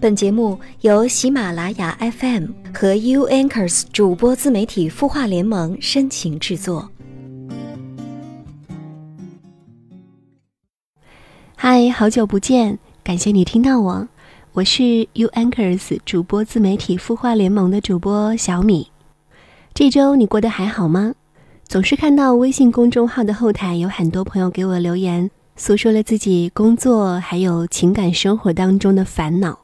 本节目由喜马拉雅 FM 和 U Anchors 主播自媒体孵化联盟深情制作。嗨，好久不见，感谢你听到我，我是 U Anchors 主播自媒体孵化联盟的主播小米。这周你过得还好吗？总是看到微信公众号的后台有很多朋友给我留言，诉说了自己工作还有情感生活当中的烦恼。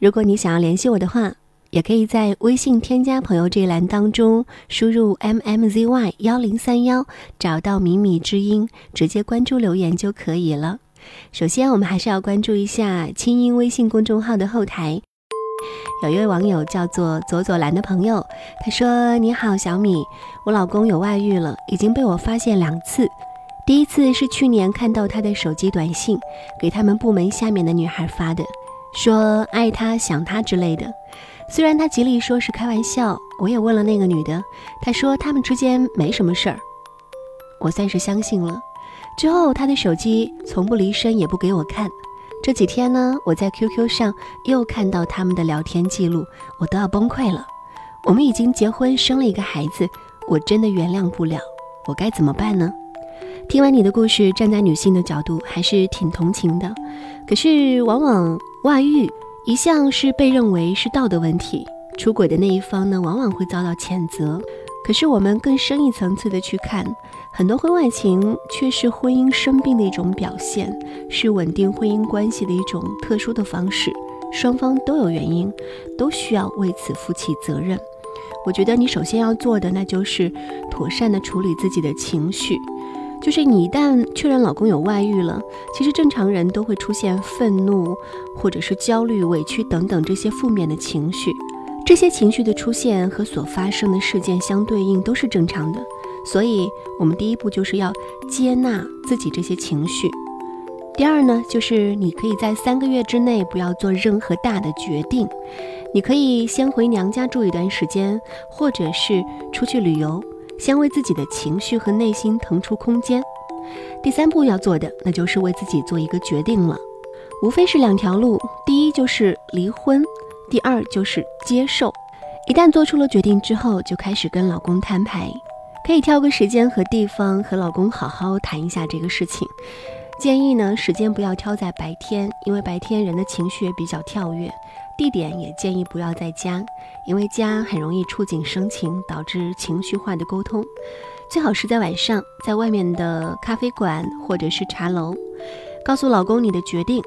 如果你想要联系我的话，也可以在微信添加朋友这一栏当中输入 m m z y 幺零三幺，找到米米之音，直接关注留言就可以了。首先，我们还是要关注一下清音微信公众号的后台。有一位网友叫做左左蓝的朋友，他说：“你好，小米，我老公有外遇了，已经被我发现两次。第一次是去年看到他的手机短信，给他们部门下面的女孩发的。”说爱他想他之类的，虽然他极力说是开玩笑，我也问了那个女的，她说他们之间没什么事儿，我算是相信了。之后他的手机从不离身，也不给我看。这几天呢，我在 QQ 上又看到他们的聊天记录，我都要崩溃了。我们已经结婚生了一个孩子，我真的原谅不了，我该怎么办呢？听完你的故事，站在女性的角度还是挺同情的，可是往往。外遇一向是被认为是道德问题，出轨的那一方呢，往往会遭到谴责。可是我们更深一层次的去看，很多婚外情却是婚姻生病的一种表现，是稳定婚姻关系的一种特殊的方式。双方都有原因，都需要为此负起责任。我觉得你首先要做的，那就是妥善的处理自己的情绪。就是你一旦确认老公有外遇了，其实正常人都会出现愤怒，或者是焦虑、委屈等等这些负面的情绪。这些情绪的出现和所发生的事件相对应都是正常的。所以，我们第一步就是要接纳自己这些情绪。第二呢，就是你可以在三个月之内不要做任何大的决定，你可以先回娘家住一段时间，或者是出去旅游。先为自己的情绪和内心腾出空间。第三步要做的，那就是为自己做一个决定了。无非是两条路：第一就是离婚，第二就是接受。一旦做出了决定之后，就开始跟老公摊牌，可以挑个时间和地方和老公好好谈一下这个事情。建议呢，时间不要挑在白天，因为白天人的情绪也比较跳跃。地点也建议不要在家，因为家很容易触景生情，导致情绪化的沟通。最好是在晚上，在外面的咖啡馆或者是茶楼，告诉老公你的决定。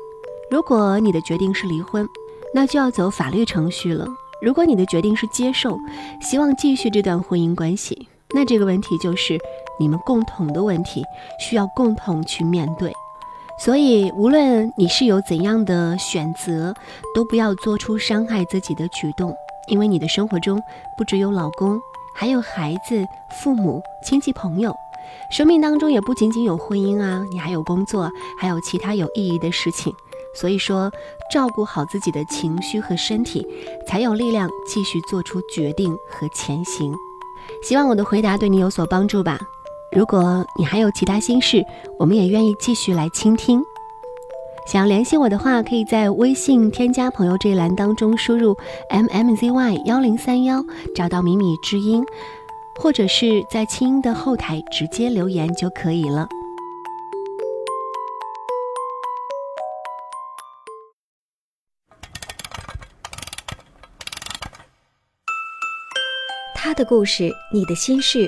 如果你的决定是离婚，那就要走法律程序了；如果你的决定是接受，希望继续这段婚姻关系，那这个问题就是你们共同的问题，需要共同去面对。所以，无论你是有怎样的选择，都不要做出伤害自己的举动，因为你的生活中不只有老公，还有孩子、父母、亲戚、朋友，生命当中也不仅仅有婚姻啊，你还有工作，还有其他有意义的事情。所以说，照顾好自己的情绪和身体，才有力量继续做出决定和前行。希望我的回答对你有所帮助吧。如果你还有其他心事，我们也愿意继续来倾听。想要联系我的话，可以在微信添加朋友这一栏当中输入 m m z y 幺零三幺，找到米米之音，或者是在清音的后台直接留言就可以了。他的故事，你的心事。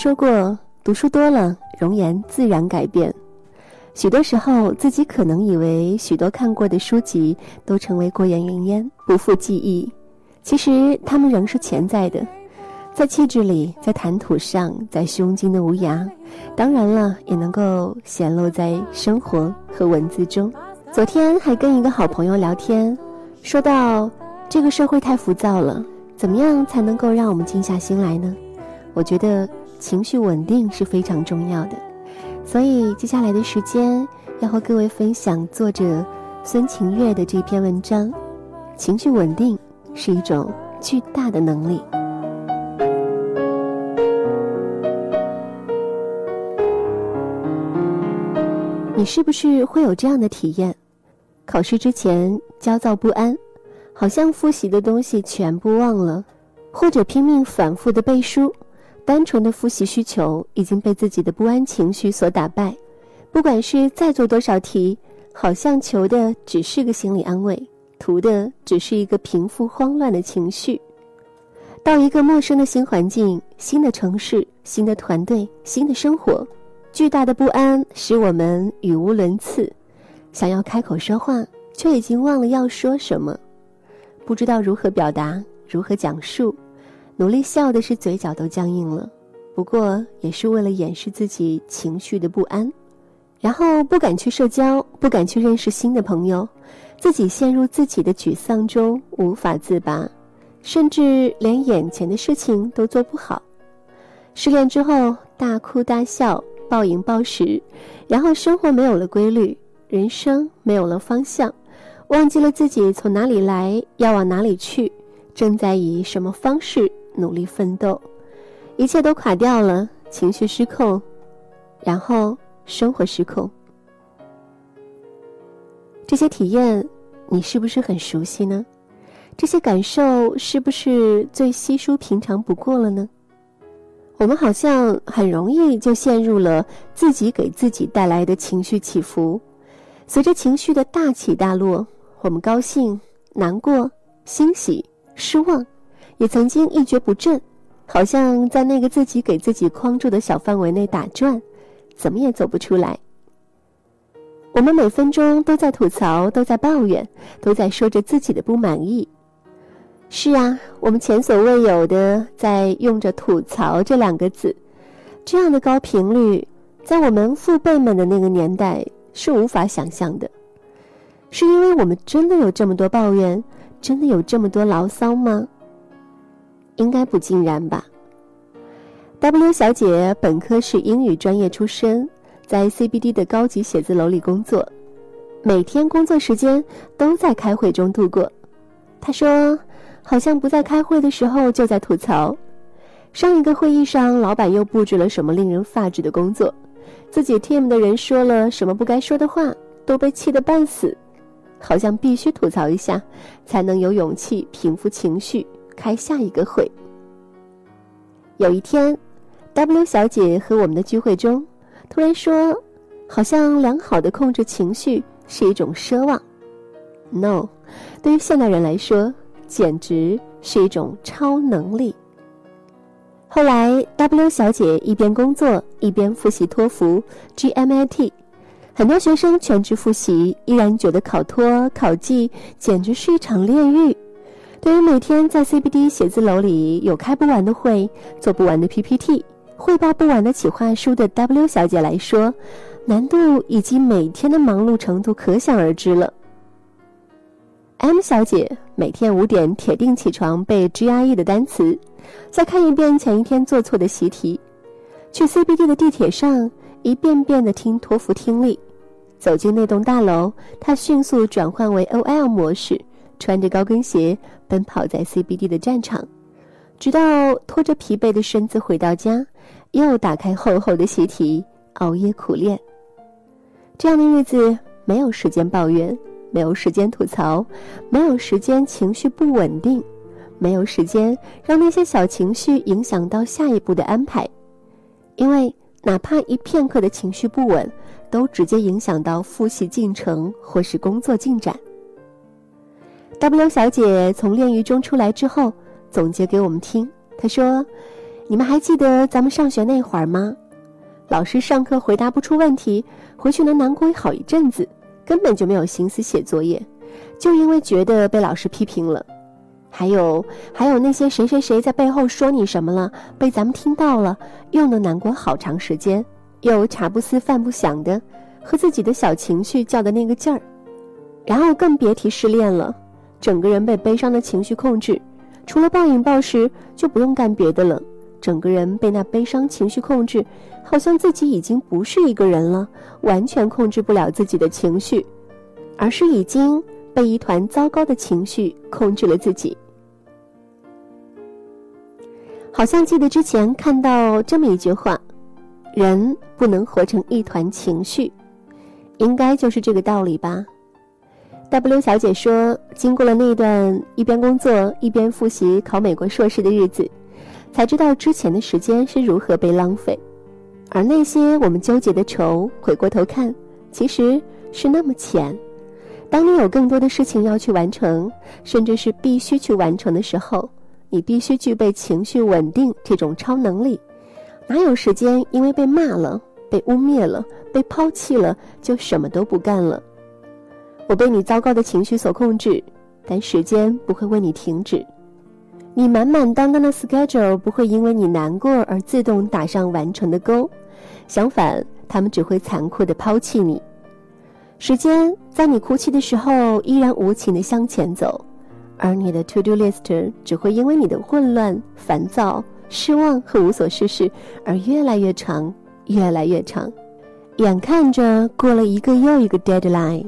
说过：“读书多了，容颜自然改变。许多时候，自己可能以为许多看过的书籍都成为过眼云烟，不复记忆。其实，他们仍是潜在的。在气质里，在谈吐上，在胸襟的无涯，当然了，也能够显露在生活和文字中。昨天还跟一个好朋友聊天，说到这个社会太浮躁了，怎么样才能够让我们静下心来呢？我觉得情绪稳定是非常重要的，所以接下来的时间要和各位分享作者孙晴月的这篇文章：情绪稳定是一种巨大的能力。你是不是会有这样的体验？考试之前焦躁不安，好像复习的东西全部忘了，或者拼命反复的背书，单纯的复习需求已经被自己的不安情绪所打败。不管是再做多少题，好像求的只是个心理安慰，图的只是一个平复慌乱的情绪。到一个陌生的新环境、新的城市、新的团队、新的生活。巨大的不安使我们语无伦次，想要开口说话，却已经忘了要说什么，不知道如何表达，如何讲述，努力笑的是嘴角都僵硬了，不过也是为了掩饰自己情绪的不安，然后不敢去社交，不敢去认识新的朋友，自己陷入自己的沮丧中无法自拔，甚至连眼前的事情都做不好。失恋之后大哭大笑。暴饮暴食，然后生活没有了规律，人生没有了方向，忘记了自己从哪里来，要往哪里去，正在以什么方式努力奋斗，一切都垮掉了，情绪失控，然后生活失控。这些体验，你是不是很熟悉呢？这些感受是不是最稀疏平常不过了呢？我们好像很容易就陷入了自己给自己带来的情绪起伏，随着情绪的大起大落，我们高兴、难过、欣喜、失望，也曾经一蹶不振，好像在那个自己给自己框住的小范围内打转，怎么也走不出来。我们每分钟都在吐槽，都在抱怨，都在说着自己的不满意。是啊，我们前所未有的在用着“吐槽”这两个字，这样的高频率，在我们父辈们的那个年代是无法想象的。是因为我们真的有这么多抱怨，真的有这么多牢骚吗？应该不尽然吧。W 小姐本科是英语专业出身，在 CBD 的高级写字楼里工作，每天工作时间都在开会中度过。她说。好像不在开会的时候就在吐槽，上一个会议上老板又布置了什么令人发指的工作，自己 team 的人说了什么不该说的话，都被气得半死，好像必须吐槽一下，才能有勇气平复情绪，开下一个会。有一天，W 小姐和我们的聚会中，突然说，好像良好的控制情绪是一种奢望。No，对于现代人来说。简直是一种超能力。后来，W 小姐一边工作一边复习托福、GMAT，很多学生全职复习，依然觉得考托、考绩简直是一场炼狱。对于每天在 CBD 写字楼里有开不完的会、做不完的 PPT、汇报不完的企划书的 W 小姐来说，难度以及每天的忙碌程度可想而知了。M 小姐每天五点铁定起床背 GRE 的单词，再看一遍前一天做错的习题，去 CBD 的地铁上一遍遍的听托福听力。走进那栋大楼，她迅速转换为 OL 模式，穿着高跟鞋奔跑在 CBD 的战场，直到拖着疲惫的身子回到家，又打开厚厚的习题，熬夜苦练。这样的日子没有时间抱怨。没有时间吐槽，没有时间情绪不稳定，没有时间让那些小情绪影响到下一步的安排，因为哪怕一片刻的情绪不稳，都直接影响到复习进程或是工作进展。W 小姐从炼狱中出来之后，总结给我们听。她说：“你们还记得咱们上学那会儿吗？老师上课回答不出问题，回去能难过好一阵子。”根本就没有心思写作业，就因为觉得被老师批评了。还有还有那些谁谁谁在背后说你什么了，被咱们听到了，又能难过好长时间，又茶不思饭不想的，和自己的小情绪较的那个劲儿，然后更别提失恋了，整个人被悲伤的情绪控制，除了暴饮暴食就不用干别的了，整个人被那悲伤情绪控制，好像自己已经不是一个人了，完全控制不了自己的情绪，而是已经。被一团糟糕的情绪控制了自己，好像记得之前看到这么一句话：“人不能活成一团情绪。”应该就是这个道理吧。W 小姐说：“经过了那段一边工作一边复习考美国硕士的日子，才知道之前的时间是如何被浪费，而那些我们纠结的愁，回过头看，其实是那么浅。”当你有更多的事情要去完成，甚至是必须去完成的时候，你必须具备情绪稳定这种超能力。哪有时间因为被骂了、被污蔑了、被抛弃了就什么都不干了？我被你糟糕的情绪所控制，但时间不会为你停止。你满满当当的 schedule 不会因为你难过而自动打上完成的勾，相反，他们只会残酷的抛弃你。时间在你哭泣的时候依然无情的向前走，而你的 to do list 只会因为你的混乱、烦躁、失望和无所事事而越来越长，越来越长，眼看着过了一个又一个 deadline。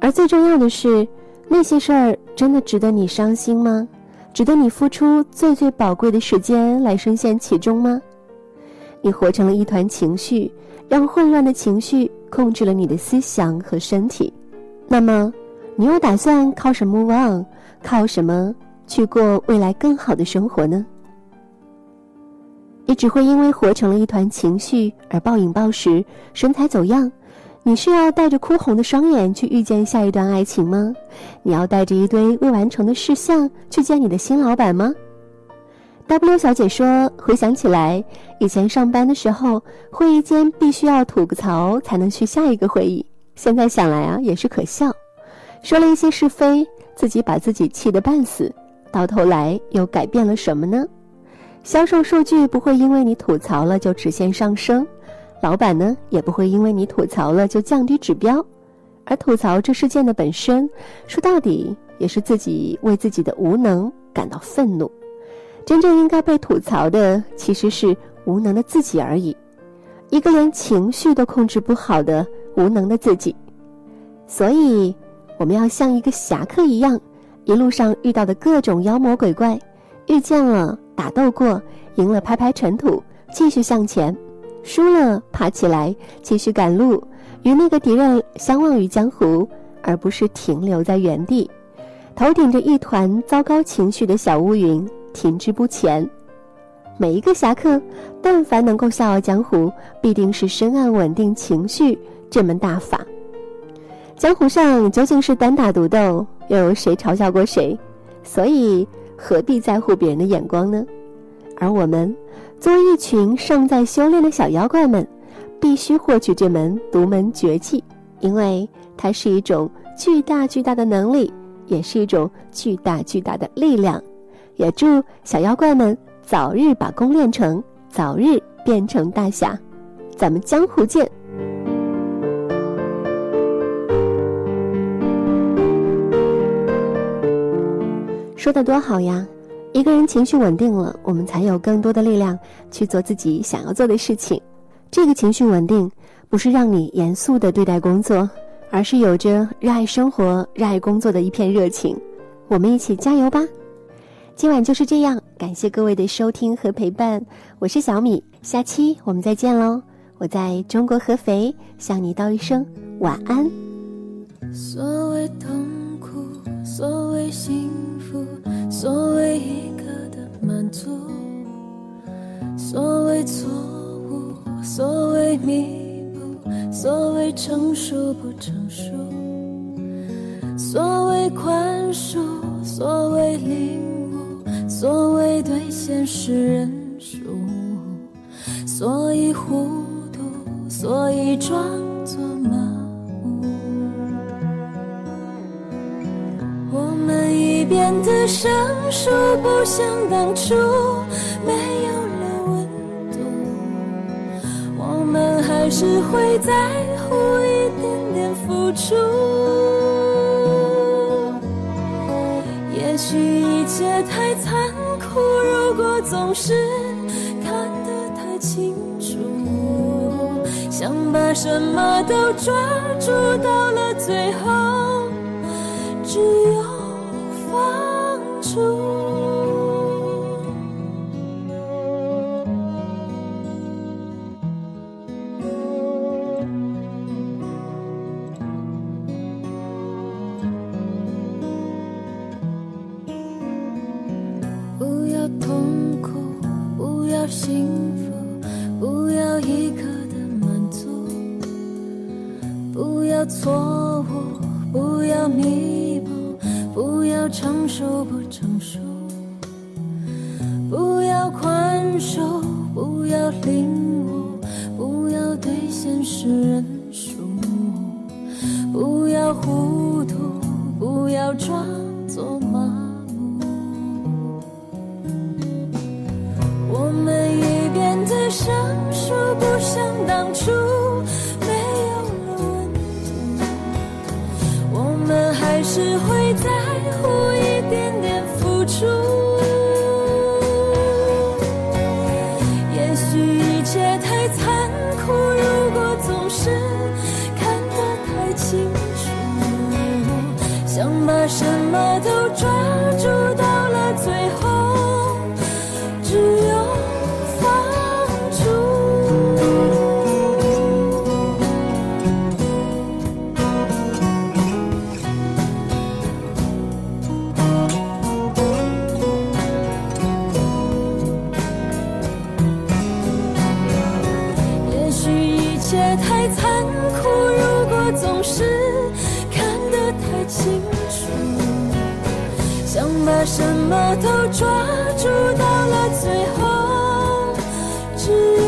而最重要的是，那些事儿真的值得你伤心吗？值得你付出最最宝贵的时间来深陷其中吗？你活成了一团情绪，让混乱的情绪。控制了你的思想和身体，那么，你又打算靠什么 on？靠什么去过未来更好的生活呢？你只会因为活成了一团情绪而暴饮暴食、身材走样。你是要带着哭红的双眼去遇见下一段爱情吗？你要带着一堆未完成的事项去见你的新老板吗？W 小姐说：“回想起来，以前上班的时候，会议间必须要吐个槽才能去下一个会议。现在想来啊，也是可笑。说了一些是非，自己把自己气得半死，到头来又改变了什么呢？销售数据不会因为你吐槽了就直线上升，老板呢也不会因为你吐槽了就降低指标。而吐槽这事件的本身，说到底也是自己为自己的无能感到愤怒。”真正应该被吐槽的，其实是无能的自己而已，一个连情绪都控制不好的无能的自己。所以，我们要像一个侠客一样，一路上遇到的各种妖魔鬼怪，遇见了打斗过，赢了拍拍尘土，继续向前；输了爬起来，继续赶路，与那个敌人相忘于江湖，而不是停留在原地，头顶着一团糟糕情绪的小乌云。停滞不前，每一个侠客，但凡能够笑傲江湖，必定是深谙稳定情绪这门大法。江湖上究竟是单打独斗，又有谁嘲笑过谁？所以何必在乎别人的眼光呢？而我们作为一群尚在修炼的小妖怪们，必须获取这门独门绝技，因为它是一种巨大巨大的能力，也是一种巨大巨大的力量。也祝小妖怪们早日把功练成，早日变成大侠。咱们江湖见。说的多好呀！一个人情绪稳定了，我们才有更多的力量去做自己想要做的事情。这个情绪稳定，不是让你严肃的对待工作，而是有着热爱生活、热爱工作的一片热情。我们一起加油吧！今晚就是这样，感谢各位的收听和陪伴，我是小米，下期我们再见喽！我在中国合肥向你道一声晚安。所谓痛苦，所谓幸福，所谓一刻的满足，所谓错误，所谓弥补，所谓成熟不成熟，所谓宽恕，所谓领悟。所谓对现实认输，所以糊涂，所以装作麻变得生疏，不像当初没有了温度。我们还是会在乎一点点付出。也许一切太残酷，如果总是看得太清楚，想把什么都抓住，到了最后，只有放逐。不要痛苦，不要幸福，不要一刻的满足，不要错误，不要迷，成熟不成熟，不要宽恕，不要领悟，不要对现实认输，不要糊涂，不要装作麻木。我们已变得生疏，不像当初没有了温度。我们还是会在总是看得太清楚。想把什么都抓住，到了最后，只有